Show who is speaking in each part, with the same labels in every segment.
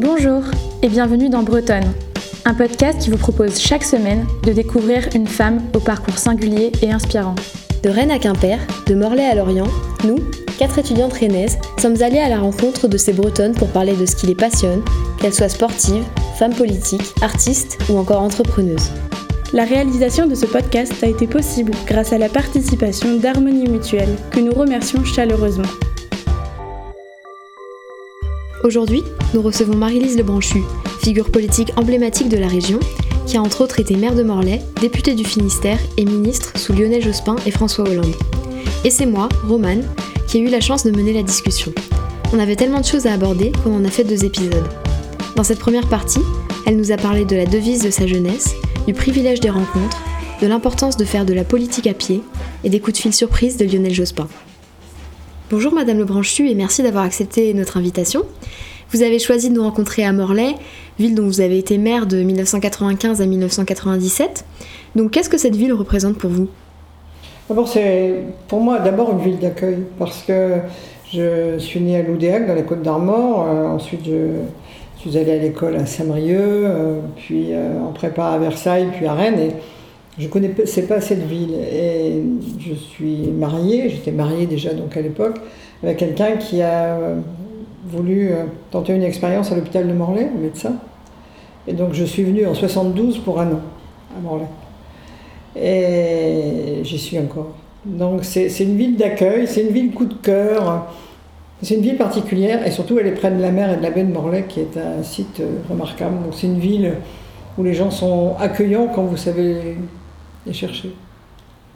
Speaker 1: Bonjour et bienvenue dans Bretonne, un podcast qui vous propose chaque semaine de découvrir une femme au parcours singulier et inspirant.
Speaker 2: De Rennes à Quimper, de Morlaix à Lorient, nous, quatre étudiantes rennaises, sommes allées à la rencontre de ces Bretonnes pour parler de ce qui les passionne, qu'elles soient sportives, femmes politiques, artistes ou encore entrepreneuses.
Speaker 1: La réalisation de ce podcast a été possible grâce à la participation d'Harmonie Mutuelle, que nous remercions chaleureusement.
Speaker 2: Aujourd'hui, nous recevons Marie-Lise Lebranchu, figure politique emblématique de la région, qui a entre autres été maire de Morlaix, députée du Finistère et ministre sous Lionel Jospin et François Hollande. Et c'est moi, Romane, qui ai eu la chance de mener la discussion. On avait tellement de choses à aborder qu'on en a fait deux épisodes. Dans cette première partie, elle nous a parlé de la devise de sa jeunesse, du privilège des rencontres, de l'importance de faire de la politique à pied et des coups de fil surprise de Lionel Jospin. Bonjour Madame Lebranchu et merci d'avoir accepté notre invitation. Vous avez choisi de nous rencontrer à Morlaix, ville dont vous avez été maire de 1995 à 1997. Donc qu'est-ce que cette ville représente pour vous?
Speaker 3: D'abord, c'est pour moi d'abord une ville d'accueil parce que je suis née à Loudéac dans la Côte d'Armor. Euh, ensuite, je suis allée à l'école à Saint-Brieuc, euh, puis euh, en prépa à Versailles, puis à Rennes. Je ne connaissais pas cette ville. Et je suis mariée, j'étais mariée déjà donc à l'époque, avec quelqu'un qui a voulu tenter une expérience à l'hôpital de Morlaix, un médecin. Et donc je suis venue en 72 pour un an à Morlaix. Et j'y suis encore. Donc c'est une ville d'accueil, c'est une ville coup de cœur. C'est une ville particulière et surtout elle est près de la mer et de la baie de Morlaix qui est un site euh, remarquable. Donc c'est une ville où les gens sont accueillants quand vous savez les chercher.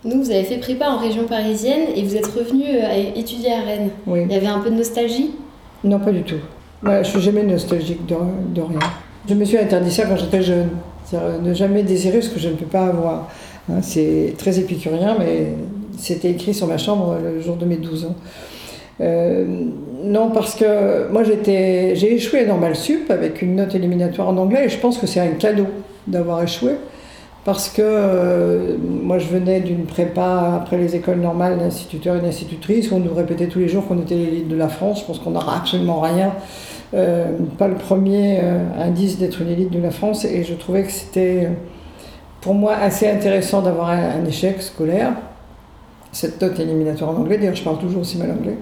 Speaker 2: Nous, vous avez fait prépa en région parisienne et vous êtes revenu euh, étudier à Rennes.
Speaker 3: Oui.
Speaker 2: Il y avait un peu de nostalgie?
Speaker 3: Non, pas du tout. Moi, je suis jamais nostalgique de, de rien. Je me suis interdit ça quand j'étais jeune. Ne jamais désirer ce que je ne peux pas avoir. Hein, c'est très épicurien, mais c'était écrit sur ma chambre le jour de mes 12 ans. Euh, non, parce que moi j'ai échoué à Normal Sup avec une note éliminatoire en anglais et je pense que c'est un cadeau d'avoir échoué. Parce que euh, moi je venais d'une prépa après les écoles normales d'instituteurs et d'institutrices où on nous répétait tous les jours qu'on était l'élite de la France. Je pense qu'on n'aura absolument rien. Euh, pas le premier indice d'être une élite de la France et je trouvais que c'était pour moi assez intéressant d'avoir un, échec scolaire cette note éliminatoire en anglais. D'ailleurs, je parle toujours aussi mal anglais.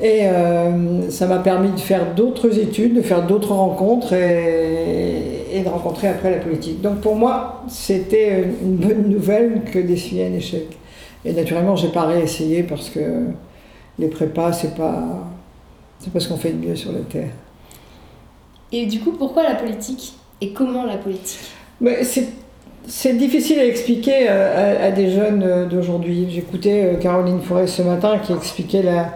Speaker 3: Et euh, ça m'a permis de faire d'autres études, de faire d'autres rencontres et, de rencontrer après la politique. Donc pour moi, c'était une bonne nouvelle que d'essuyer un échec. Et naturellement, j'ai pas réessayé parce que les prépas, c'est pas, c'est pas ce qu'on fait de mieux sur la terre.
Speaker 2: Et du coup, pourquoi la politique Et comment la politique?
Speaker 3: Mais c'est c'est difficile à expliquer euh, à, des jeunes euh, d'aujourd'hui. J'écoutais euh, Caroline Forest ce matin qui expliquait la,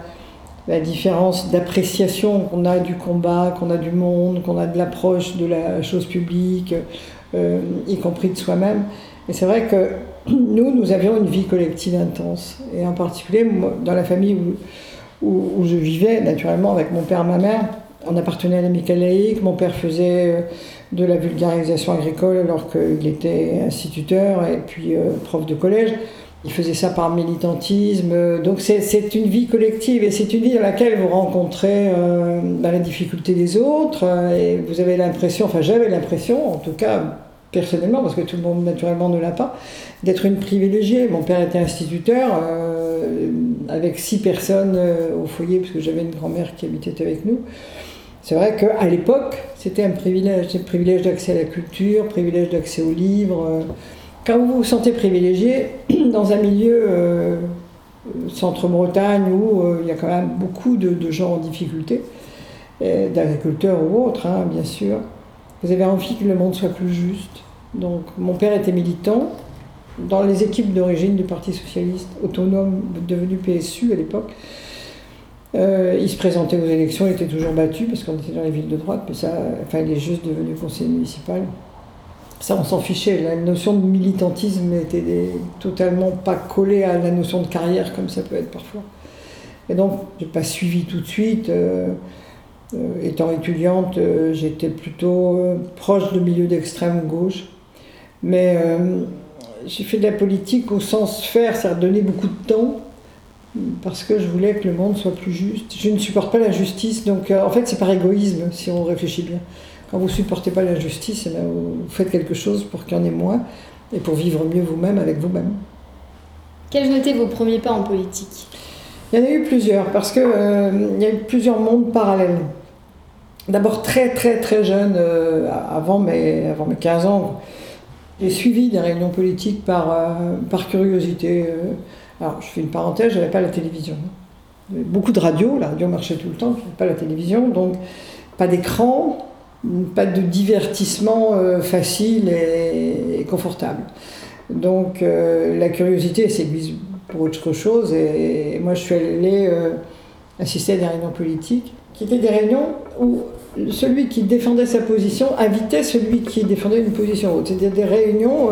Speaker 3: différence d'appréciation qu'on a du combat, qu'on a du monde, qu'on a de l'approche de la chose publique, y compris de soi-même. Et c'est vrai que nous, nous avions une vie collective intense. Et en particulier, dans la famille où, où, je vivais, naturellement, avec mon père et ma mère, on appartenait à l'amicale laïque. Mon père faisait de la vulgarisation agricole alors qu'il était instituteur et puis euh, prof de collège. Il faisait ça par militantisme. Donc c'est une vie collective et c'est une vie dans laquelle vous rencontrez euh, bah, la difficulté des autres et vous avez l'impression, enfin j'avais l'impression, en tout cas personnellement, parce que tout le monde naturellement ne l'a pas, d'être une privilégiée. Mon père était instituteur euh, avec six personnes au foyer parce que j'avais une grand-mère qui habitait avec nous. C'est vrai qu'à l'époque, c'était un privilège, privilège d'accès à la culture, privilège d'accès aux livres. Quand vous vous sentez privilégié dans un milieu euh, centre-Bretagne où euh, il y a quand même beaucoup de, gens en difficulté, d'agriculteurs ou autres, hein, bien sûr, vous avez envie que le monde soit plus juste. Donc mon père était militant dans les équipes d'origine du Parti socialiste, autonome, devenu PSU à l'époque. Euh, il se présentait aux élections, il était toujours battu parce qu'on était dans les villes de droite, mais ça, enfin, il est juste devenu conseiller municipal. Ça, on s'en fichait. La notion de militantisme n'était totalement pas collée à la notion de carrière comme ça peut être parfois. Et donc, je n'ai pas suivi tout de suite. Euh, euh, étant étudiante, j'étais plutôt proche du milieu d'extrême gauche. Mais j'ai fait de la politique au sens faire, ça a donné beaucoup de temps parce que je voulais que le monde soit plus juste. Je ne supporte pas la justice, donc euh, en fait c'est par égoïsme si on réfléchit bien. Quand vous supportez pas l'injustice, eh vous faites quelque chose pour qu'il y en ait moins et pour vivre mieux vous-même avec vous-même.
Speaker 2: Quels ont été vos premiers pas en politique?
Speaker 3: Il y en a eu plusieurs, parce qu'il euh, y a eu plusieurs mondes parallèles. D'abord très très très jeune, euh, avant, mes, avant mes 15 ans, j'ai suivi des réunions politiques par, euh, par curiosité. alors je fais une parenthèse, je n'avais pas la télévision. Beaucoup de radio, la radio marchait tout le temps, je n'avais pas la télévision, donc pas d'écran, pas de divertissement facile et confortable. Donc euh, la curiosité s'aiguise pour autre chose et, moi je suis allée euh, assister à des réunions politiques qui étaient des réunions où celui qui défendait sa position invitait celui qui défendait une position autre. C'était des réunions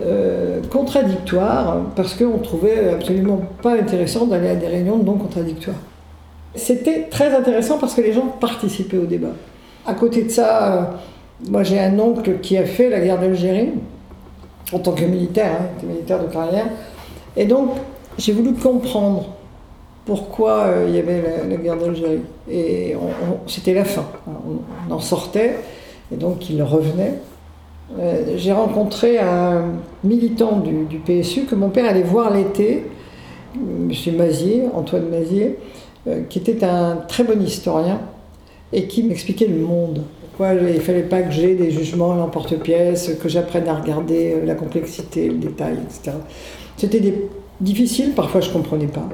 Speaker 3: euh, contradictoires parce qu'on trouvait absolument pas intéressant d'aller à des réunions non contradictoires. C'était très intéressant parce que les gens participaient au débat. À côté de ça, moi j'ai un oncle qui a fait la guerre d'Algérie en tant que militaire, hein, militaire de carrière. Et donc, j'ai voulu comprendre pourquoi euh, il y avait la, guerre d'Algérie. Et c'était la fin. On, en sortait, et donc il revenait. Euh, j'ai rencontré un militant du, PSU que mon père allait voir l'été, M. Mazier, Antoine Mazier, euh, qui était un très bon historien et qui m'expliquait le monde il ne fallait pas que j'ai des jugements à l'emporte-pièce, que j'apprenne à regarder euh, la complexité, le détail, etc. C'était difficile, parfois je ne comprenais pas.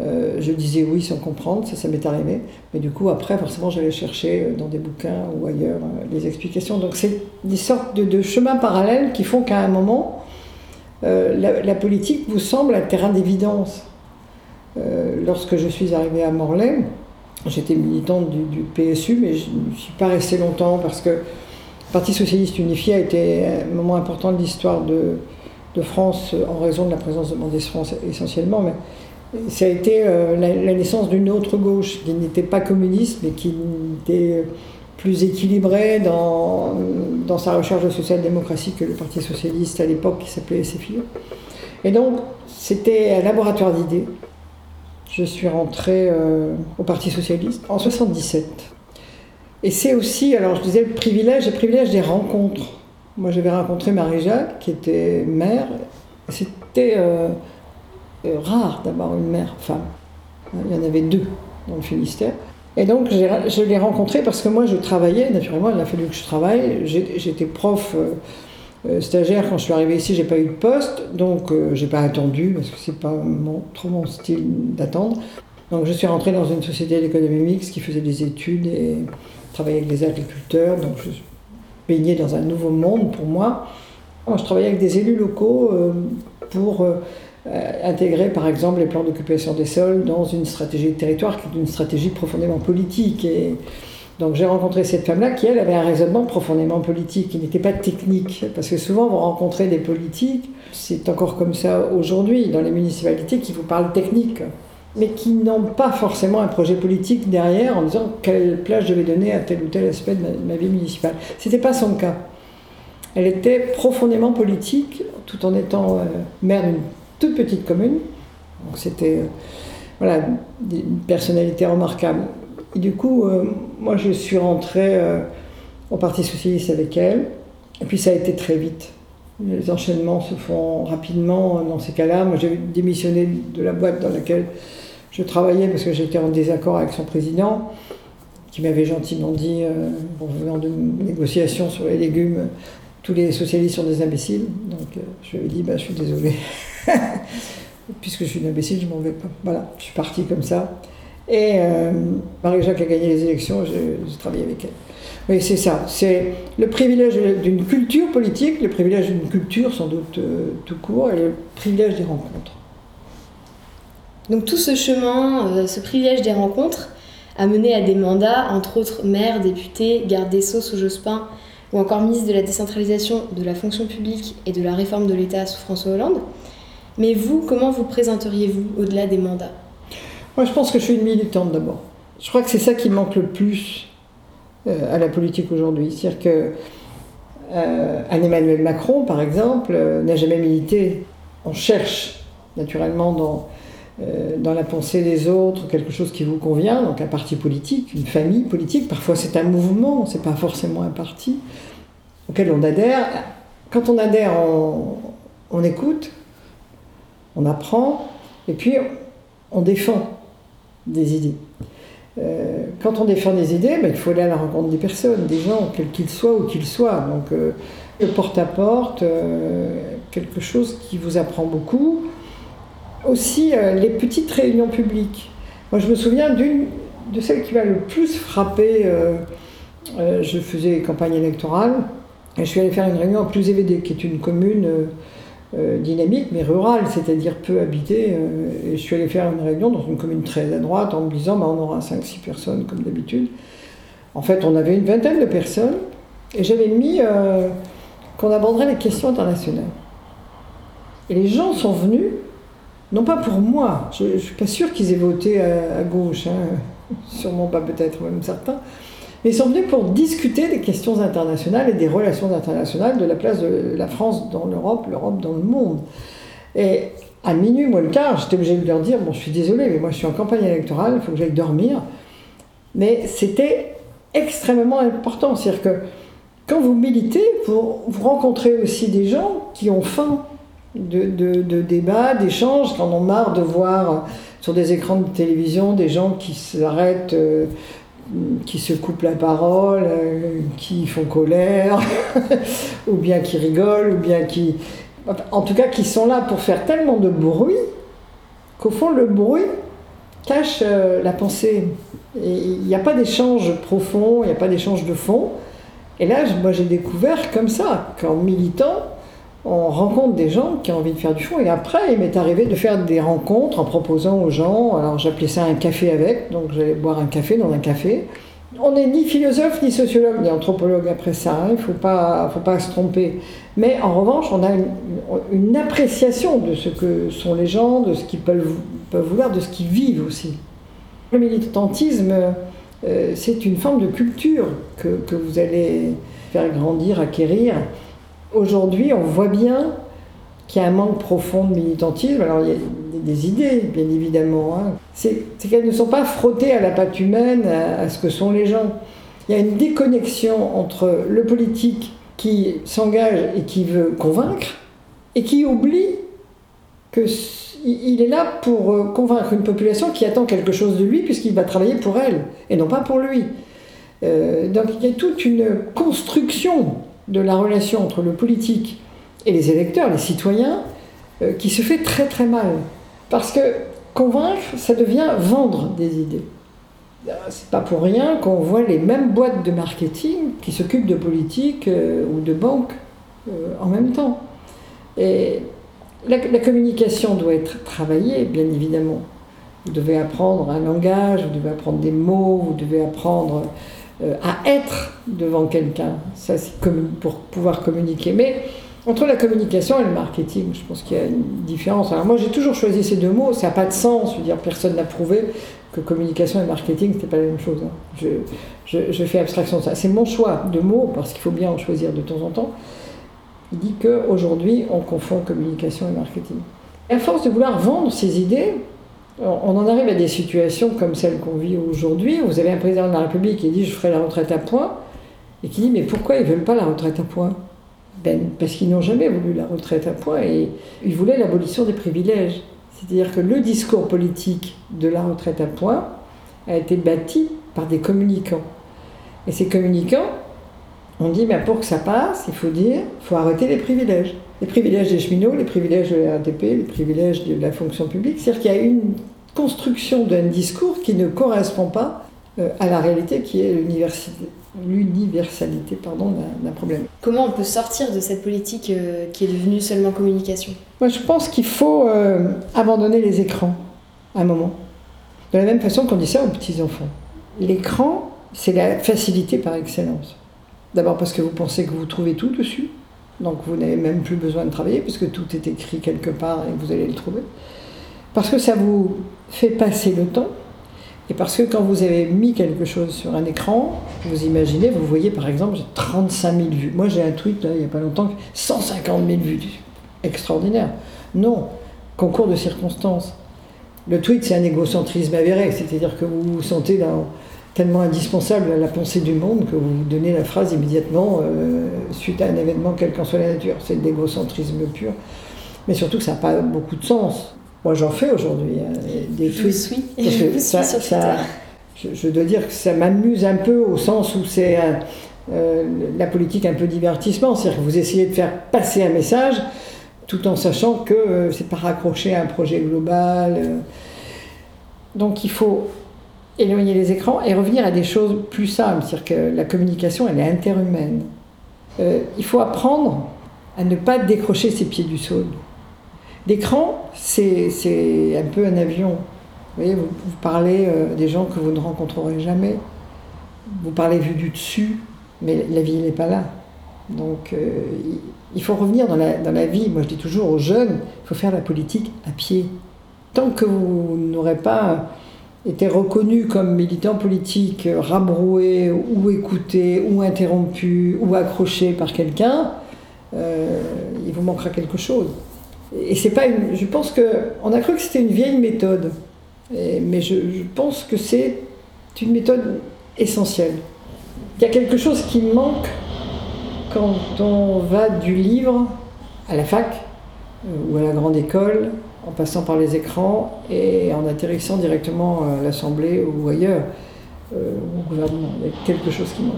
Speaker 3: Euh, je disais oui sans comprendre, ça, ça m'est arrivé. Mais du coup, après, forcément, j'allais chercher euh, dans des bouquins ou ailleurs les explications. Donc, c'est des sortes de, chemins parallèles qui font qu'à un moment, la, politique vous semble un terrain d'évidence. lorsque je suis arrivée à Morlaix, J'étais militante du, PSU, mais je ne suis pas restée longtemps parce que le Parti socialiste unifié a été un moment important de l'histoire de, France en raison de la présence de Mendès France essentiellement, mais ça a été euh, la, naissance d'une autre gauche qui n'était pas communiste, mais qui était plus équilibrée dans, dans sa recherche de social-démocratie que le Parti socialiste à l'époque qui s'appelait SFIO. Et donc, c'était un laboratoire d'idées je suis rentrée euh, au Parti Socialiste en 77. Et c'est aussi, alors je disais, le privilège, le privilège des rencontres. Moi, j'avais rencontré Marie-Jacques, qui était mère. C'était euh, euh, rare d'avoir une mère femme. Il y en avait deux dans le Finistère. Et donc, je l'ai rencontrée parce que moi, je travaillais, naturellement, il a fallu que je travaille. J'étais prof. stagiaire, quand je suis arrivée ici, j'ai pas eu de poste, donc euh, j'ai pas attendu parce que c'est pas trop mon style d'attendre. Donc je suis rentrée dans une société d'économie mixte qui faisait des études et travaillait avec des agriculteurs, donc je baignais dans un nouveau monde pour moi. Je travaillais avec des élus locaux euh, pour intégrer par exemple les plans d'occupation des sols dans une stratégie de territoire qui est une stratégie profondément politique. Et, donc j'ai rencontré cette femme-là qui, elle, avait un raisonnement profondément politique, qui n'était pas technique. Parce que souvent, vous rencontrez des politiques, c'est encore comme ça aujourd'hui, dans les municipalités, qui vous parlent technique, mais qui n'ont pas forcément un projet politique derrière en disant quelle place je vais donner à tel ou tel aspect de ma, vie municipale. Ce n'était pas son cas. Elle était profondément politique, tout en étant euh, maire d'une toute petite commune. Donc c'était euh, voilà, une personnalité remarquable. Et du coup, euh, moi, je suis rentrée euh, au Parti Socialiste avec elle. Et puis, ça a été très vite. Les enchaînements se font rapidement dans ces cas-là. Moi, j'ai démissionné de la boîte dans laquelle je travaillais parce que j'étais en désaccord avec son président, qui m'avait gentiment dit, euh, en venant de négociations sur les légumes, tous les socialistes sont des imbéciles. Donc, je lui ai dit, bah, je suis désolée. Puisque je suis une imbécile, je m'en vais pas. Voilà, je suis partie comme ça. Et euh, Marie-Jacques a gagné les élections, j'ai travaillé avec elle. Oui, c'est ça. C'est le privilège d'une culture politique, le privilège d'une culture sans doute euh, tout court, et le privilège des rencontres.
Speaker 2: Donc tout ce chemin, euh, ce privilège des rencontres, a mené à des mandats, entre autres maire, député, garde des Sceaux sous Jospin, ou encore ministre de la décentralisation de la fonction publique et de la réforme de l'État sous François Hollande. Mais vous, comment vous présenteriez-vous au-delà des mandats?
Speaker 3: Moi, je pense que je suis une militante d'abord. Je crois que c'est ça qui manque le plus euh, à la politique aujourd'hui. C'est-à-dire que euh, Emmanuel Macron, par exemple, euh, n'a jamais milité. On cherche naturellement dans dans la pensée des autres, quelque chose qui vous convient, donc un parti politique, une famille politique, parfois c'est un mouvement, c'est pas forcément un parti, auquel on adhère. Quand on adhère, on, écoute, on apprend, et puis on défend des idées. Euh, quand on défend des idées, ben, il faut aller à la rencontre des personnes, des gens, quels qu'ils soient ou qu'ils soient. Donc euh, porte-à-porte, quelque chose qui vous apprend beaucoup aussi euh, les petites réunions publiques. Moi, je me souviens d'une de celles qui m'a le plus frappé. Euh, euh, je faisais campagne électorale et je suis allé faire une réunion à Plus qui est une commune dynamique mais rurale, c'est-à-dire peu habitée. et je suis allé faire une réunion dans une commune très à droite en me disant bah, on aura 5-6 personnes comme d'habitude. En fait, on avait une vingtaine de personnes et j'avais mis qu'on aborderait les questions internationales. Et les gens sont venus non pas pour moi, je ne suis pas sûr qu'ils aient voté à, gauche, hein. sûrement pas peut-être même certains, mais ils sont venus pour discuter des questions internationales et des relations internationales, de la place de la France dans l'Europe, l'Europe dans le monde. Et à minuit, moi le quart, j'étais obligée de leur dire, bon je suis désolée, mais moi je suis en campagne électorale, il faut que j'aille dormir. Mais c'était extrêmement important, c'est-à-dire que quand vous militez, vous, rencontrez aussi des gens qui ont faim de, de, débats, d'échanges, quand on marre de voir sur des écrans de télévision des gens qui s'arrêtent, euh, qui se coupent la parole, euh, qui font colère, ou bien qui rigolent, ou bien qui... En tout cas, qui sont là pour faire tellement de bruit qu'au fond, le bruit cache euh, la pensée. Il n'y a pas d'échange profond, il n'y a pas d'échange de fond. Et là, moi, j'ai découvert comme ça, qu'en militant, on rencontre des gens qui ont envie de faire du fond. Et après, il m'est arrivé de faire des rencontres en proposant aux gens, alors j'appelais ça un café avec, donc j'allais boire un café dans un café. On n'est ni philosophe, ni sociologue, ni anthropologue après ça, hein. il ne faut pas, faut pas se tromper. Mais en revanche, on a une, appréciation de ce que sont les gens, de ce qu'ils peuvent, vouloir, de ce qu'ils vivent aussi. Le militantisme, euh, c'est une forme de culture que vous allez faire grandir, acquérir. Aujourd'hui, on voit bien qu'il y a un manque profond de militantisme. Alors, il y a des idées, bien évidemment. Hein. C'est qu'elles ne sont pas frottées à la patte humaine, à, ce que sont les gens. Il y a une déconnexion entre le politique qui s'engage et qui veut convaincre, et qui oublie qu'il est là pour euh, convaincre une population qui attend quelque chose de lui, puisqu'il va travailler pour elle, et non pas pour lui. Euh, donc il y a toute une construction de la relation entre le politique et les électeurs, les citoyens, euh, qui se fait très très mal. Parce que convaincre, ça devient vendre des idées. Euh, c'est pas pour rien qu'on voit les mêmes boîtes de marketing qui s'occupent de politique euh, ou de banque en même temps. Et la, communication doit être travaillée, bien évidemment. Vous devez apprendre un langage, vous devez apprendre des mots, vous devez apprendre à être devant quelqu'un. Ça, c'est pour pouvoir communiquer. Mais entre la communication et le marketing, je pense qu'il y a une différence. Alors moi, j'ai toujours choisi ces deux mots. Ça n'a pas de sens. Je veux dire, personne n'a prouvé que communication et marketing, c'était pas la même chose. Hein. Je, je, fais abstraction de ça. C'est mon choix de mots, parce qu'il faut bien en choisir de temps en temps. Il dit qu'aujourd'hui, on confond communication et marketing. Et à force de vouloir vendre ses idées, on en arrive à des situations comme celle qu'on vit aujourd'hui. Vous avez un président de la République qui dit je ferai la retraite à point et qui dit mais pourquoi ils ne veulent pas la retraite à point? Ben, Parce qu'ils n'ont jamais voulu la retraite à point et ils voulaient l'abolition des privilèges. C'est-à-dire que le discours politique de la retraite à point a été bâti par des communicants. Et ces communicants ont dit ben, pour que ça passe, il faut dire faut arrêter les privilèges les privilèges des cheminots, les privilèges de la les privilèges de la fonction publique. C'est-à-dire qu'il y a une construction d'un discours qui ne correspond pas euh, à la réalité qui est l'universalité d'un problème.
Speaker 2: Comment on peut sortir de cette politique euh, qui est devenue seulement communication?
Speaker 3: Moi, je pense qu'il faut euh, abandonner les écrans à un moment. De la même façon qu'on dit ça aux petits-enfants. L'écran, c'est la facilité par excellence. D'abord parce que vous pensez que vous trouvez tout dessus. Donc vous n'avez même plus besoin de travailler puisque tout est écrit quelque part et vous allez le trouver. Parce que ça vous fait passer le temps et parce que quand vous avez mis quelque chose sur un écran, vous imaginez, vous voyez par exemple, j'ai 35 000 vues. Moi j'ai un tweet là, il n'y a pas longtemps, 150 000 vues. Extraordinaire. Non, concours de circonstances. Le tweet, c'est un égocentrisme avéré, c'est-à-dire que vous vous sentez tellement indispensable à la pensée du monde que vous donnez la phrase immédiatement euh, suite à un événement, quelle qu'en soit la nature. C'est de l'égocentrisme pur. Mais surtout que ça n'a pas beaucoup de sens. Moi, j'en fais aujourd'hui hein, des tweets.
Speaker 2: Je suis, ça,
Speaker 3: je, dois dire que ça m'amuse un peu au sens où c'est euh, la politique un peu divertissement. C'est-à-dire que vous essayez de faire passer un message tout en sachant que euh, c'est pas raccroché à un projet global. Euh. Donc il faut éloigner les écrans et revenir à des choses plus simples. C'est-à-dire que la communication, elle est interhumaine. il faut apprendre à ne pas décrocher ses pieds du sol. L'écran, c'est un peu un avion. Vous voyez, vous, parlez euh, des gens que vous ne rencontrerez jamais. Vous parlez vu du dessus, mais la vie n'est pas là. Donc euh, il faut revenir dans la, dans la vie. Moi je dis toujours aux jeunes, il faut faire la politique à pied. Tant que vous n'aurez pas été reconnu comme militant politique, rabroué ou écouté ou interrompu ou accroché par quelqu'un, euh, il vous manquera quelque chose. Et c'est pas une, je pense que on a cru que c'était une vieille méthode mais je, pense que c'est une méthode essentielle. Il y a quelque chose qui manque quand on va du livre à la fac euh, ou à la grande école, en passant par les écrans et en atterrissant directement à l'Assemblée ou ailleurs, euh, au gouvernement. Il y a quelque chose qui manque.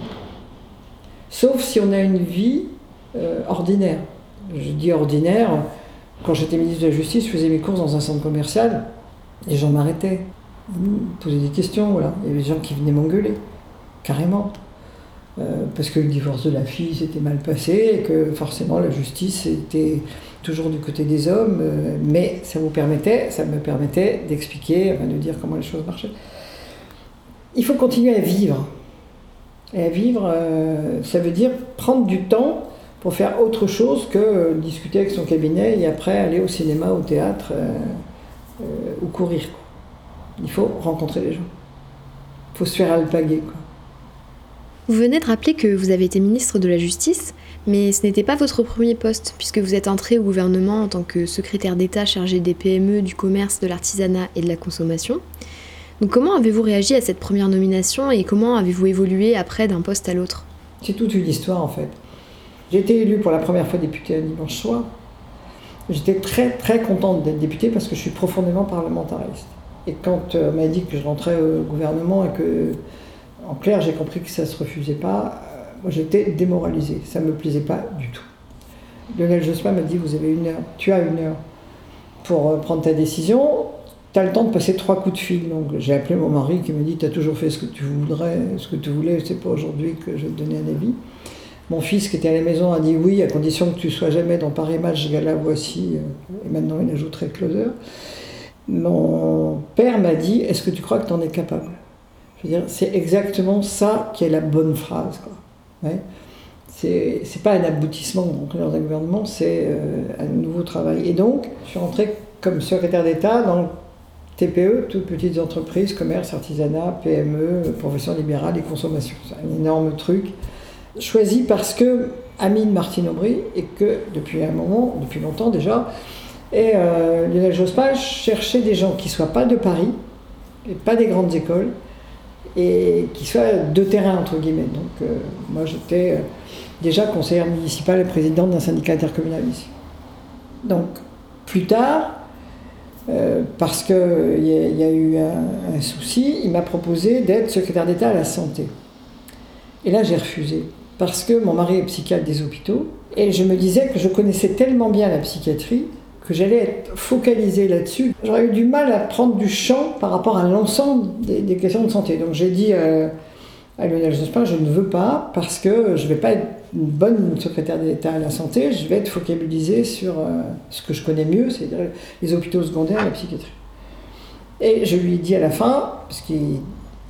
Speaker 3: Sauf si on a une vie euh, ordinaire. Je dis ordinaire, quand j'étais ministre de la Justice, je faisais mes courses dans un centre commercial. Les gens m'arrêtaient, posaient des questions, voilà. Il y avait des gens qui venaient m'engueuler, carrément. Euh, parce que le divorce de la fille s'était mal passé et que forcément la justice était toujours du côté des hommes, euh, mais ça vous permettait, ça me permettait d'expliquer, de dire comment les choses marchaient. Il faut continuer à vivre. Et à vivre, euh, ça veut dire prendre du temps pour faire autre chose que discuter avec son cabinet et après aller au cinéma, au théâtre. Euh, ou courir. Il faut rencontrer les gens. Il faut se faire alpaguer.
Speaker 2: Vous venez de rappeler que vous avez été ministre de la Justice, mais ce n'était pas votre premier poste, puisque vous êtes entré au gouvernement en tant que secrétaire d'État chargé des PME, du commerce, de l'artisanat et de la consommation. Donc comment avez-vous réagi à cette première nomination et comment avez-vous évolué après d'un poste à l'autre?
Speaker 3: C'est toute une histoire en fait. J'ai été élu pour la première fois député un dimanche soir. J'étais très très contente d'être députée parce que je suis profondément parlementariste. Et quand euh, on m'a dit que je rentrais au gouvernement et que, en clair, j'ai compris que ça ne se refusait pas, euh, moi j'étais démoralisée. Ça ne me plaisait pas du tout. Lionel Jospin m'a dit Vous avez une heure, tu as une heure pour euh, prendre ta décision. Tu as le temps de passer trois coups de fil. Donc j'ai appelé mon mari qui me dit Tu as toujours fait ce que tu voudrais, ce que tu voulais, c'est pas aujourd'hui que je vais te donner un avis. Mon fils qui était à la maison a dit oui, à condition que tu sois jamais dans Paris Match, gala voici, euh, et maintenant il ajouterait closer. Mon père m'a dit Est-ce que tu crois que tu en es capable? C'est exactement ça qui est la bonne phrase. Quoi. Ouais. C'est pas un aboutissement dans un gouvernement, c'est euh, un nouveau travail. Et donc, je suis rentré comme secrétaire d'État dans TPE, toutes petites entreprises, commerce, artisanat, PME, profession libérale et consommation. C'est un énorme truc choisi parce que Amine Martine Aubry, et que depuis un moment, depuis longtemps déjà, et euh, Lionel Jospin cherchait des gens qui soient pas de Paris, et pas des grandes écoles, et qui soient de terrain, entre guillemets. Donc euh, moi j'étais euh, déjà conseillère municipale et présidente d'un syndicat intercommunal ici. Donc plus tard, parce qu'il y, a eu un souci, il m'a proposé d'être secrétaire d'État à la santé. Et là j'ai refusé parce que mon mari est psychiatre des hôpitaux, et je me disais que je connaissais tellement bien la psychiatrie que j'allais être focalisée là-dessus. J'aurais eu du mal à prendre du champ par rapport à l'ensemble des, questions de santé. Donc j'ai dit euh, à Lionel Jospin, je ne veux pas, parce que je ne vais pas être une bonne secrétaire d'État à la santé, je vais être focalisée sur euh, ce que je connais mieux, c'est-à-dire les hôpitaux secondaires et la psychiatrie. Et je lui ai dit à la fin, parce qu'il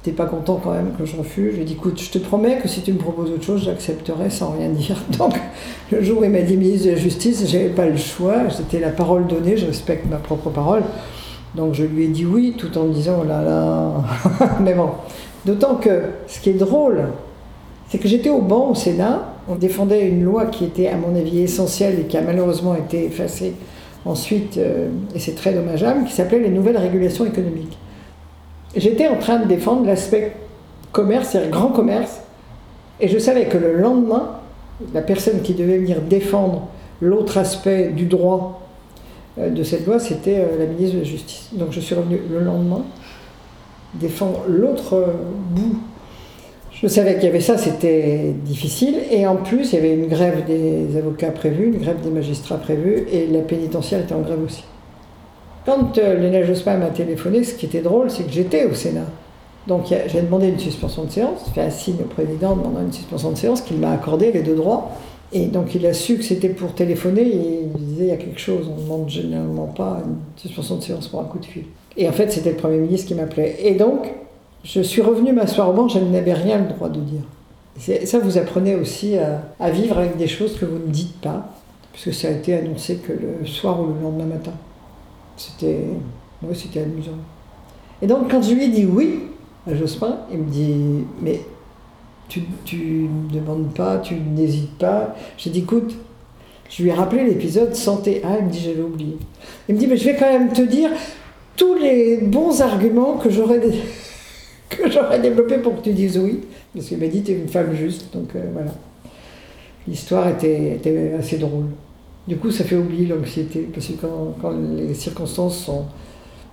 Speaker 3: t'es pas content quand même que je refuse. Je lui ai dit, écoute, je te promets que si tu me proposes autre chose, j'accepterai sans rien dire. Donc, le jour où il m'a dit ministre de la Justice, j'avais pas le choix. C'était la parole donnée, je respecte ma propre parole. Donc, je lui ai dit oui, tout en me disant, oh là là. Mais bon. D'autant que ce qui est drôle, c'est que j'étais au banc au Sénat, on défendait une loi qui était, à mon avis, essentielle et qui a malheureusement été effacée ensuite, euh, et c'est très dommageable, qui s'appelait les nouvelles régulations économiques. J'étais en train de défendre l'aspect commerce, c'est-à-dire grand commerce, et je savais que le lendemain, la personne qui devait venir défendre l'autre aspect du droit euh, de cette loi, c'était euh, la ministre de la Justice. Donc je suis revenue le lendemain défendre l'autre euh, bout. Je savais qu'il y avait ça, c'était difficile. Et en plus, il y avait une grève des avocats prévue, une grève des magistrats prévue, et la pénitentiaire était en grève aussi. Quand euh, Lionel Jospin m'a téléphoné, ce qui était drôle, c'est que j'étais au Sénat. Donc j'ai demandé une suspension de séance, fait un signe au président demandant une suspension de séance qu'il m'a accordé les deux droits. Et donc il a su que c'était pour téléphoner et il disait il y a quelque chose, on ne demande généralement pas une suspension de séance pour un coup de fil. Et en fait c'était le Premier ministre qui m'appelait. Et donc je suis revenue m'asseoir au banc, je n'avais rien le droit de dire. Ça vous apprenez aussi à, à, vivre avec des choses que vous ne dites pas, puisque ça a été annoncé que le soir ou le lendemain matin. C'était ouais, c'était amusant. Et donc quand je lui ai dit oui à Jospin, il me dit mais tu ne demandes pas, tu n'hésites pas. J'ai dit écoute, je lui ai rappelé l'épisode santé. Ah, il me dit j'avais oublié. Il me dit mais je vais quand même te dire tous les bons arguments que j'aurais développés pour que tu dises oui. Parce qu'il m'a dit tu es une femme juste, donc euh, voilà. L'histoire était assez drôle. Du coup, ça fait oublier l'anxiété, parce que quand, quand, les circonstances sont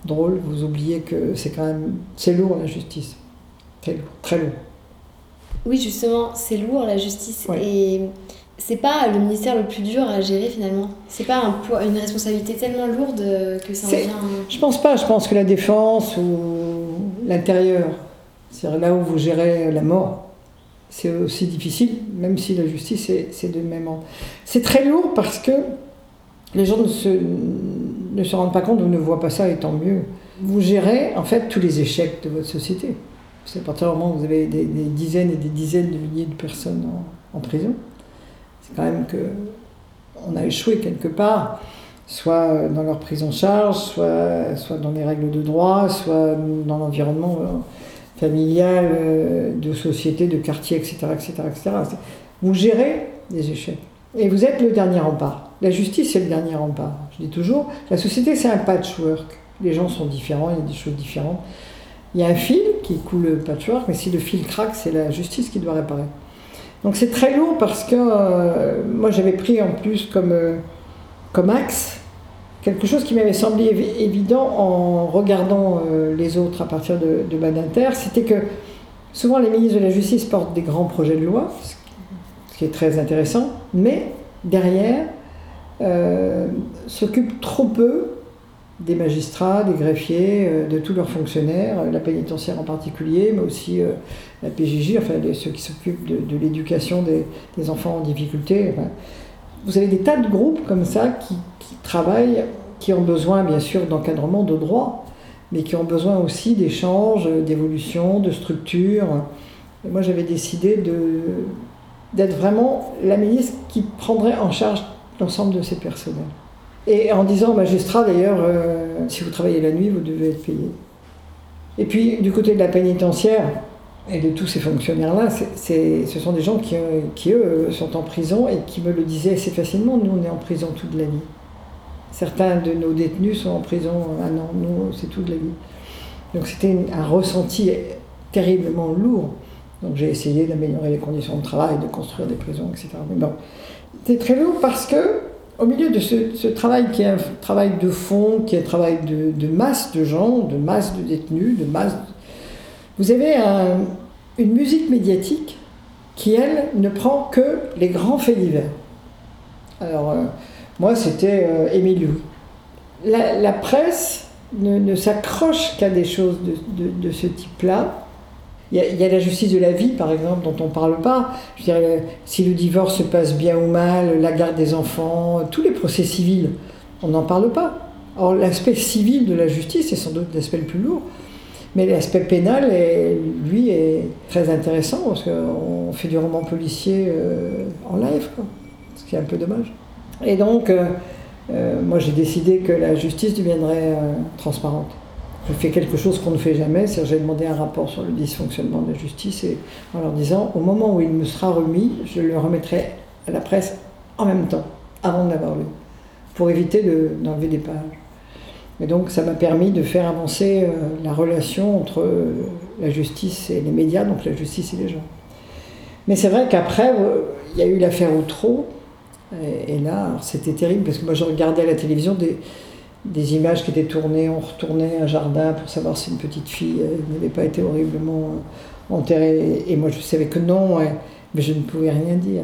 Speaker 3: drôles, vous oubliez que c'est quand même c'est lourd la justice, très lourd, très lourd.
Speaker 2: Oui, justement, c'est lourd la justice ouais. et c'est pas le ministère le plus dur à gérer finalement. C'est pas un poids, une responsabilité tellement lourde que ça en vient.
Speaker 3: Je pense pas. Je pense que la défense ou l'intérieur, c'est là où vous gérez la mort c'est aussi difficile, même si la justice, c'est de même ordre. C'est très lourd parce que les gens ne se, rendent pas compte ou ne voient pas ça, et tant mieux. Vous gérez en fait tous les échecs de votre société. C'est à partir du moment où vous avez des, dizaines et des dizaines de milliers de personnes en, prison. C'est quand même que on a échoué quelque part, soit dans leur prise en charge, soit, soit dans les règles de droit, soit dans l'environnement familiale, euh, de société, de quartier, etc., etc., etc. Vous gérez les échecs. Et vous êtes le dernier rempart. La justice, c'est le dernier rempart. Je dis toujours, la société, c'est un patchwork. Les gens sont différents, il y a des choses différentes. Il y a un fil qui coule le patchwork, mais si le fil craque, c'est la justice qui doit réparer. Donc c'est très lourd parce que euh, moi j'avais pris en plus comme, euh, comme axe quelque chose qui m'avait semblé évident en regardant euh, les autres à partir de, Badinter, c'était que souvent les ministres de la Justice portent des grands projets de loi, ce qui est très intéressant, mais derrière euh, s'occupent trop peu des magistrats, des greffiers, euh, de tous leurs fonctionnaires, la pénitentiaire en particulier, mais aussi la PJJ, enfin ceux qui s'occupent de, l'éducation des, enfants en difficulté. Vous avez des tas de groupes comme ça qui, travaillent, qui ont besoin bien sûr d'encadrement de droit, mais qui ont besoin aussi d'échanges, d'évolution, de structure. Et moi j'avais décidé de, d'être vraiment la ministre qui prendrait en charge l'ensemble de ces personnels. Et en disant magistrat d'ailleurs, euh, si vous travaillez la nuit, vous devez être payé. Et puis du côté de la pénitentiaire, et de tous ces fonctionnaires-là, ce sont des gens qui, qui, eux, sont en prison et qui me le disaient assez facilement. Nous, on est en prison toute la vie. Certains de nos détenus sont en prison un an, nous, c'est toute la vie. Donc c'était un ressenti terriblement lourd. Donc j'ai essayé d'améliorer les conditions de travail, de construire des prisons, etc. Mais bon, c'est très lourd parce que, au milieu de ce, travail qui est un travail de fond, qui est un travail de, de masse de gens, de masse de détenus, de masse vous avez un, une musique médiatique qui, elle, ne prend que les grands faits divers. Alors, euh, moi, c'était euh, Émile Louis. La, presse ne, s'accroche qu'à des choses de, ce type-là. Il, il y, a la justice de la vie, par exemple, dont on ne parle pas. Je dirais, si le divorce se passe bien ou mal, la garde des enfants, tous les procès civils, on n'en parle pas. Or, l'aspect civil de la justice est sans doute l'aspect le plus lourd. Mais l'aspect pénal, lui, est très intéressant parce qu'on fait du roman policier euh, en live, quoi, ce qui est un peu dommage. Et donc, euh, euh, moi, j'ai décidé que la justice deviendrait transparente. Je fais quelque chose qu'on ne fait jamais, c'est j'ai demandé un rapport sur le dysfonctionnement de la justice et en leur disant, au moment où il me sera remis, je le remettrai à la presse en même temps, avant de l'avoir lu. pour éviter d'enlever des pages. Et donc ça m'a permis de faire avancer euh, la relation entre euh, la justice et les médias, donc la justice et les gens. Mais c'est vrai qu'après, euh, il y a eu l'affaire Outreau, et, là, c'était terrible, parce que moi je regardais à la télévision des, des images qui étaient tournées, on retournait un jardin pour savoir si une petite fille n'avait pas été horriblement enterrée. Et moi je savais que non, mais je ne pouvais rien dire.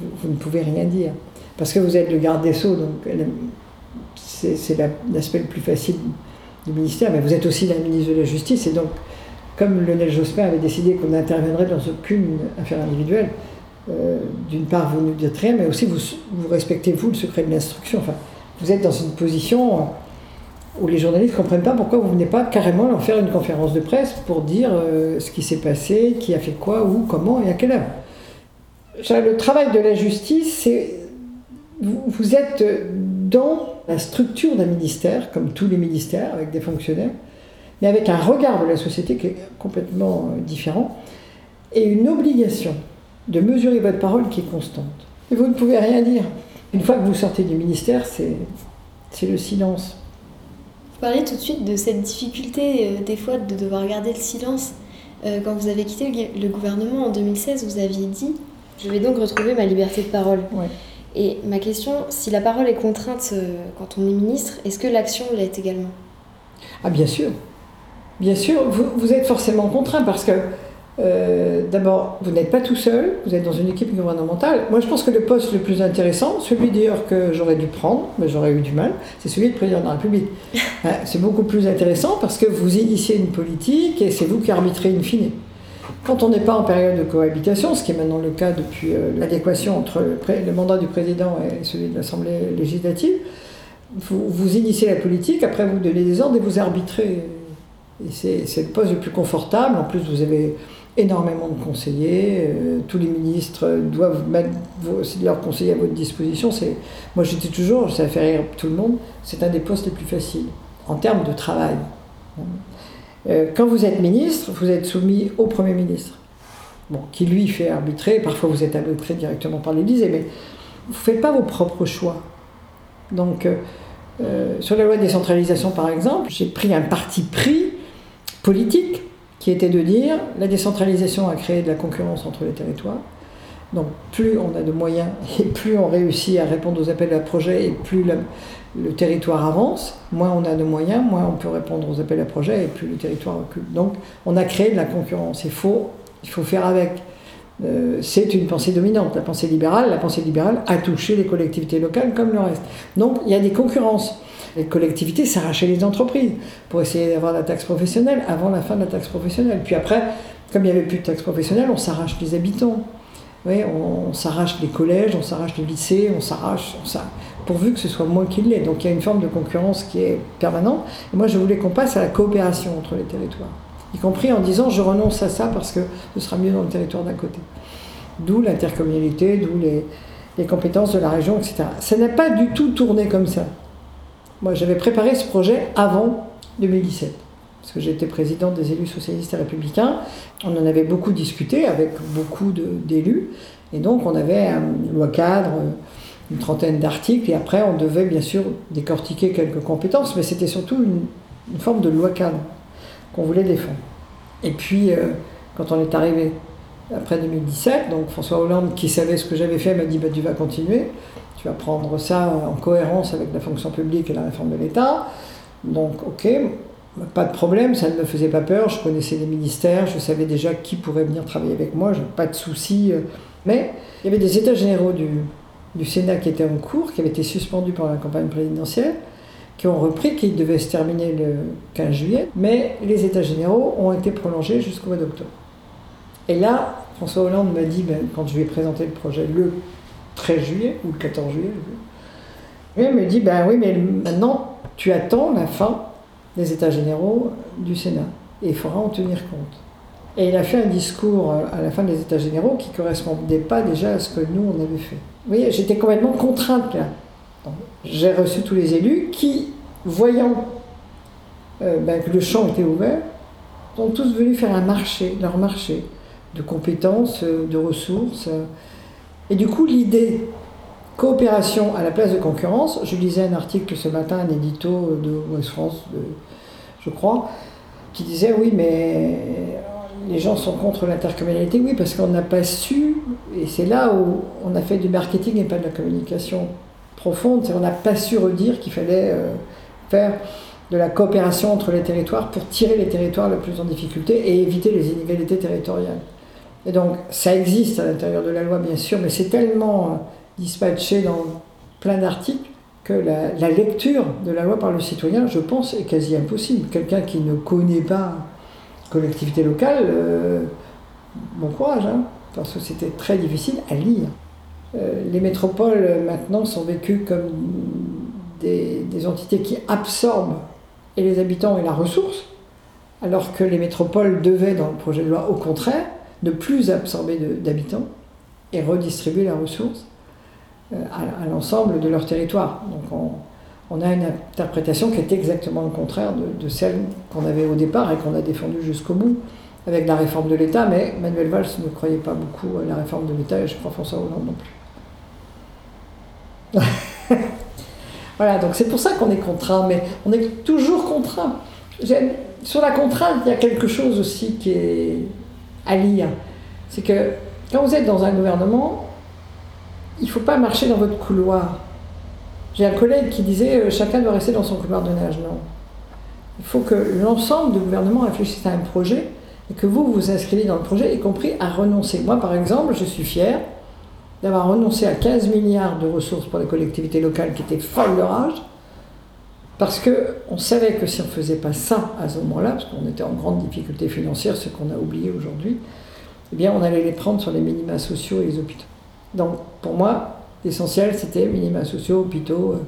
Speaker 3: Vous, ne pouvez rien dire. Parce que vous êtes le garde des Sceaux, donc c'est l'aspect le plus facile du ministère, mais vous êtes aussi la ministre de la Justice, et donc, comme Lionel Jospin avait décidé qu'on n'interviendrait dans aucune affaire individuelle, euh, d'une part, vous ne dites rien, mais aussi vous, vous respectez, vous, le secret de l'instruction. Enfin, vous êtes dans une position où les journalistes ne comprennent pas pourquoi vous ne venez pas carrément leur faire une conférence de presse pour dire euh, ce qui s'est passé, qui a fait quoi, où, comment et à quelle heure. Le travail de la justice, c'est vous, êtes dans la structure d'un ministère, comme tous les ministères, avec des fonctionnaires, mais avec un regard de la société qui est complètement euh, différent, et une obligation de mesurer votre parole qui est constante. Et vous ne pouvez rien dire. Une fois que vous sortez du ministère, c'est le silence.
Speaker 2: Vous parlez tout de suite de cette difficulté, euh, des fois, de devoir garder le silence. Euh, quand vous avez quitté le gouvernement en 2016, vous aviez dit Je vais donc retrouver ma liberté de parole. Et ma question, si la parole est contrainte euh, quand on est ministre, est-ce que l'action l'est également?
Speaker 3: Ah bien sûr. Bien sûr, vous, êtes forcément contraint parce que euh, d'abord, vous n'êtes pas tout seul, vous êtes dans une équipe gouvernementale. Moi, je pense que le poste le plus intéressant, celui d'ailleurs que j'aurais dû prendre, mais j'aurais eu du mal, c'est celui de président de la République. Hein, c'est beaucoup plus intéressant parce que vous initiez une politique et c'est vous qui arbitrez in fine. Quand on n'est pas en période de cohabitation, ce qui est maintenant le cas depuis euh, l'adéquation entre le, mandat du président et celui de l'Assemblée législative, vous, initiez la politique, après vous donnez des ordres et vous arbitrez. Et c'est le poste le plus confortable. En plus, vous avez énormément de conseillers. Euh, tous les ministres doivent mettre leurs conseillers à votre disposition. Moi, j'étais toujours, ça fait rire tout le monde, c'est un des postes les plus faciles en termes de travail. Euh, quand vous êtes ministre, vous êtes soumis au Premier ministre, bon, qui lui fait arbitrer, parfois vous êtes arbitré directement par l'Élysée, mais vous ne faites pas vos propres choix. Donc, euh, euh, sur la loi de décentralisation, par exemple, j'ai pris un parti pris politique, qui était de dire la décentralisation a créé de la concurrence entre les territoires. Donc plus on a de moyens et plus on réussit à répondre aux appels à projets et plus le territoire avance, moins on a de moyens, moins on peut répondre aux appels à projets et plus le territoire recule. Donc on a créé de la concurrence. Il faut, il faut faire avec. Euh, c'est une pensée dominante, la pensée libérale. La pensée libérale a touché les collectivités locales comme le reste. Donc il y a des concurrences. Les collectivités s'arrachaient les entreprises pour essayer d'avoir la taxe professionnelle avant la fin de la taxe professionnelle. Puis après, comme il n'y avait plus de taxe professionnelle, on s'arrache les habitants. Oui, on, s'arrache les collèges, on s'arrache les lycées, on s'arrache, pourvu que ce soit moins qu'il l'est. Donc il y a une forme de concurrence qui est permanente. Et moi, je voulais qu'on passe à la coopération entre les territoires, y compris en disant je renonce à ça parce que ce sera mieux dans le territoire d'à côté. D'où l'intercommunalité, d'où les, compétences de la région, etc. Ça n'a pas du tout tourné comme ça. Moi, j'avais préparé ce projet avant 2017 parce que j'étais président des élus socialistes et républicains. On en avait beaucoup discuté avec beaucoup d'élus, et donc on avait une loi cadre, une trentaine d'articles, et après on devait bien sûr décortiquer quelques compétences, mais c'était surtout une, forme de loi cadre qu'on voulait défendre. Et puis, euh, quand on est arrivé après 2017, donc François Hollande, qui savait ce que j'avais fait, m'a dit bah, Tu vas continuer, tu vas prendre ça en cohérence avec la fonction publique et la réforme de l'État. Donc, ok, pas de problème, ça ne me faisait pas peur, je connaissais les ministères, je savais déjà qui pourrait venir travailler avec moi, je pas de soucis. Euh. Mais il y avait des états généraux du, du, Sénat qui étaient en cours, qui avaient été suspendus pendant la campagne présidentielle, qui ont repris, qui devaient se terminer le 15 juillet, mais les états généraux ont été prolongés jusqu'au mois d'octobre. Et là, François Hollande m'a dit, ben, quand je lui ai présenté le projet le 13 juillet, ou le 14 juillet, il me dit, ben oui, mais maintenant, tu attends la fin des États généraux du Sénat. Et il faudra en tenir compte. Et il a fait un discours euh, à la fin des États généraux qui ne correspondait pas déjà à ce que nous, on avait fait. Vous voyez, j'étais complètement contrainte là. J'ai reçu tous les élus qui, voyant euh, ben, que le champ était ouvert, sont tous venus faire un marché, leur marché de compétences, euh, de ressources. Et du coup, l'idée coopération à la place de concurrence. Je lisais un article ce matin, un édito de West France, je crois, qui disait oui, mais les gens sont contre l'intercommunalité. Oui, parce qu'on n'a pas su, et c'est là où on a fait du marketing et pas de la communication profonde, c'est qu'on n'a pas su redire qu'il fallait euh, faire de la coopération entre les territoires pour tirer les territoires le plus en difficulté et éviter les inégalités territoriales. Et donc, ça existe à l'intérieur de la loi, bien sûr, mais c'est tellement euh, dispatché dans plein d'articles que la, lecture de la loi par le citoyen, je pense, est quasi impossible. Quelqu'un qui ne connaît pas collectivité locale, euh, bon courage, hein, parce que c'était très difficile à lire. Euh, les métropoles, maintenant, sont vécues comme des, des entités qui absorbent et les habitants et la ressource, alors que les métropoles devaient, dans le projet de loi, au contraire, ne plus absorber d'habitants et redistribuer la ressource euh, à, l'ensemble de leur territoire. Donc on, a une interprétation qui est exactement le contraire de, celle qu'on avait au départ et qu'on a défendue jusqu'au bout avec la réforme de l'État, mais Manuel Valls ne croyait pas beaucoup à la réforme de l'État et je crois François Hollande non plus. voilà, donc c'est pour ça qu'on est contraint, mais on est toujours contraint. Sur la contrainte, il y a quelque chose aussi qui est à lire. C'est que quand vous êtes dans un gouvernement, il ne faut pas marcher dans votre couloir. J'ai un collègue qui disait euh, chacun doit rester dans son couloir de nage. Non. Il faut que l'ensemble du gouvernement réfléchisse à un projet et que vous vous inscrivez dans le projet, y compris à renoncer. Moi, par exemple, je suis fier d'avoir renoncé à 15 milliards de ressources pour les collectivités locales qui étaient folles de rage, parce qu'on savait que si on ne faisait pas ça à ce moment-là, parce qu'on était en grande difficulté financière, ce qu'on a oublié aujourd'hui, eh bien on allait les prendre sur les minima sociaux et les hôpitaux. Donc pour moi, l'essentiel c'était minima sociaux, hôpitaux, euh,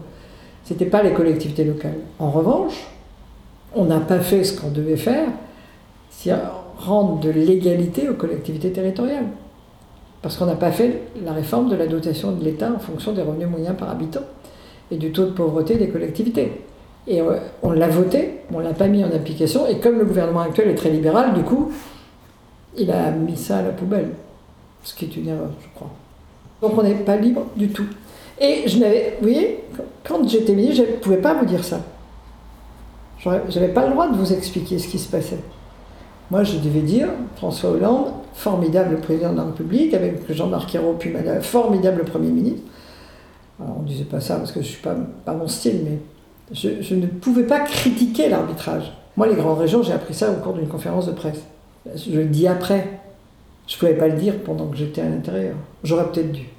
Speaker 3: c'était pas les collectivités locales. En revanche, on n'a pas fait ce qu'on devait faire, c'est rendre de l'égalité aux collectivités territoriales. Parce qu'on n'a pas fait la réforme de la dotation de l'État en fonction des revenus moyens par habitant et du taux de pauvreté des collectivités. Et euh, on l'a voté, on ne l'a pas mis en application, et comme le gouvernement actuel est très libéral, du coup, il a mis ça à la poubelle. Ce qui est une erreur, je crois. Donc on n'est pas libre du tout. Et je n'avais, vous voyez, quand j'étais ministre, je ne pouvais pas vous dire ça. Je n'avais pas le droit de vous expliquer ce qui se passait. Moi, je devais dire, François Hollande, formidable président de la République, avec Jean-Marc Ayrault, puis Madame, formidable Premier ministre. Alors, on ne disait pas ça parce que je ne suis pas, pas mon style, mais je, ne pouvais pas critiquer l'arbitrage. Moi, les grandes régions, j'ai appris ça au cours d'une conférence de presse. Je le dis après. Je ne pouvais pas le dire pendant que j'étais à l'intérieur. J'aurais peut-être dû.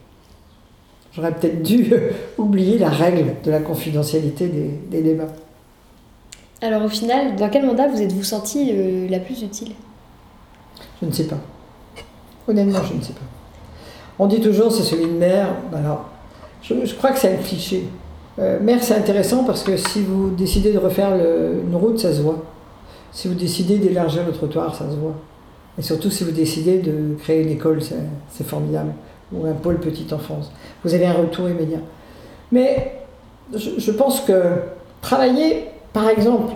Speaker 3: J'aurais peut-être dû oublier la règle de la confidentialité des, débats.
Speaker 2: Alors au final, dans quel mandat vous êtes-vous senti euh, la plus utile?
Speaker 3: Je ne sais pas. Honnêtement, je ne sais pas. On dit toujours c'est celui de maire. Alors, je, je crois que c'est un cliché. Euh, maire, c'est intéressant parce que si vous décidez de refaire une route, ça se voit. Si vous décidez d'élargir le trottoir, ça se voit. Et surtout si vous décidez de créer une école, c'est formidable. Ou un pôle petite enfance. Vous avez un retour immédiat. Mais je, pense que travailler, par exemple,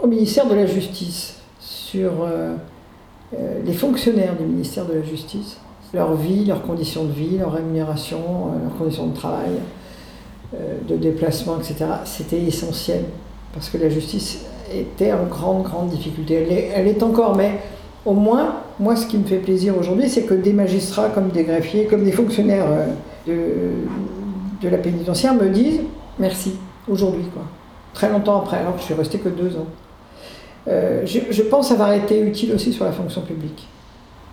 Speaker 3: au ministère de la Justice, sur euh, euh, les fonctionnaires du ministère de la Justice, leur vie, leurs conditions de vie, leur rémunération, leurs conditions de travail, euh, de déplacement, etc., c'était essentiel, parce que la justice était en grande, grande difficulté. Elle est, encore, mais au moins, moi, ce qui me fait plaisir aujourd'hui, c'est que des magistrats, comme des greffiers, comme des fonctionnaires euh, de, la pénitentiaire me disent merci, aujourd'hui, quoi. Très longtemps après, alors que je suis resté que deux ans. Euh, je, pense avoir été utile aussi sur la fonction publique.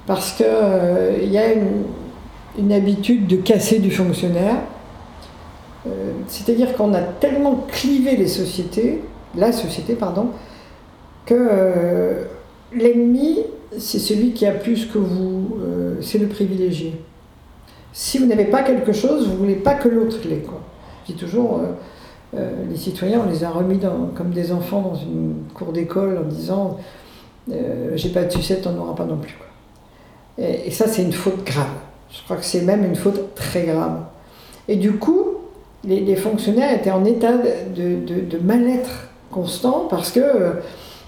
Speaker 3: Parce qu'il y a une, habitude de casser du fonctionnaire, euh, c'est-à-dire qu'on a tellement clivé les sociétés, la société, pardon, que euh, l'ennemi, c'est celui qui a plus que vous, euh, c'est le privilégié. Si vous n'avez pas quelque chose, vous ne voulez pas que l'autre l'ait. Je dis toujours, les citoyens, on les a remis comme des enfants dans une cour d'école en disant j'ai pas de sucette, on n'aura pas non plus. Et, et ça, c'est une faute grave. Je crois que c'est même une faute très grave. Et du coup, les, fonctionnaires étaient en état de, mal-être constant parce que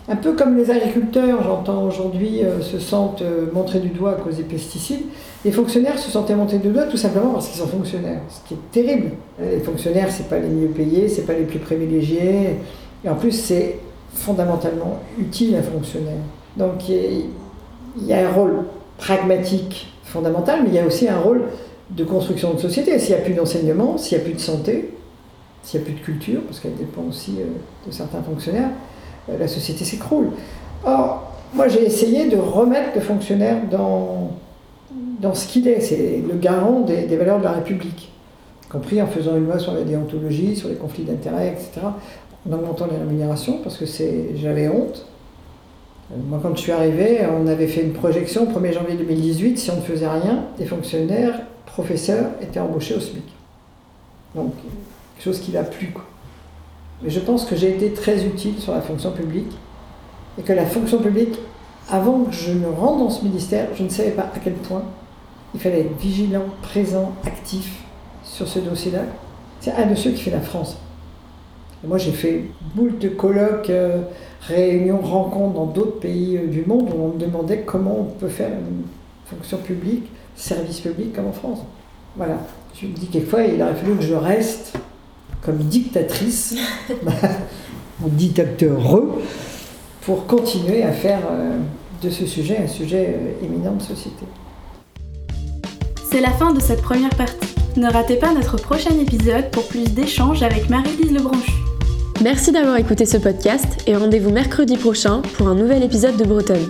Speaker 3: Un peu comme les agriculteurs, j'entends aujourd'hui, euh, se sentent euh, montrés du doigt à cause des pesticides. Les fonctionnaires se sentaient montrés du doigt tout simplement parce qu'ils sont fonctionnaires, ce qui est terrible. Les fonctionnaires, c'est pas les mieux payés, c'est pas les plus privilégiés, et en plus c'est fondamentalement utile un fonctionnaire. Donc il y a un rôle pragmatique fondamental, mais il y a aussi un rôle de construction de société. S'il n'y a plus d'enseignement, s'il n'y a plus de santé, s'il n'y a plus de culture, parce qu'elle dépend aussi euh, de certains fonctionnaires, euh, la société s'écroule. Or, moi j'ai essayé de remettre le fonctionnaire dans, dans ce qu'il est. C'est le garant des, des, valeurs de la République, y compris en faisant une loi sur la déontologie, sur les conflits d'intérêts, etc., en augmentant les rémunérations, parce que j'avais honte. Moi, quand je suis arrivé, on avait fait une projection 1er janvier 2018, si on ne faisait rien, les fonctionnaires, professeurs étaient embauchés au SMIC. Donc, quelque chose qui va plus. Mais je pense que j'ai été très utile sur la fonction publique et que la fonction publique, avant que je ne rentre dans ce ministère, je ne savais pas à quel point il fallait être vigilant, présent, actif sur ce dossier-là. C'est un de ceux qui fait la France. moi, j'ai fait boule de colloques. Euh, réunions, rencontres dans d'autres pays euh, du monde où on me demandait comment on peut faire une fonction publique, service public comme en France. Voilà. Je me dis quelquefois, il aurait fallu que je reste comme dictatrice, ou dictateur pour continuer à faire euh, de ce sujet un sujet euh, éminent de société.
Speaker 1: C'est la fin de cette première partie. Ne ratez pas notre prochain épisode pour plus d'échanges avec Marie-Lise Lebranchu. Merci d'avoir écouté ce podcast et rendez-vous mercredi prochain pour un nouvel épisode de Bretonne.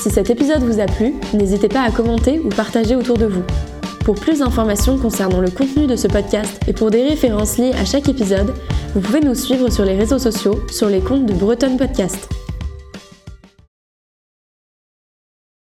Speaker 1: Si cet épisode vous a plu, n'hésitez pas à commenter ou partager autour de vous. Pour plus d'informations concernant le contenu de ce podcast et pour des références liées à chaque épisode, vous pouvez nous suivre sur les réseaux sociaux sur les comptes de Bretonne Podcast.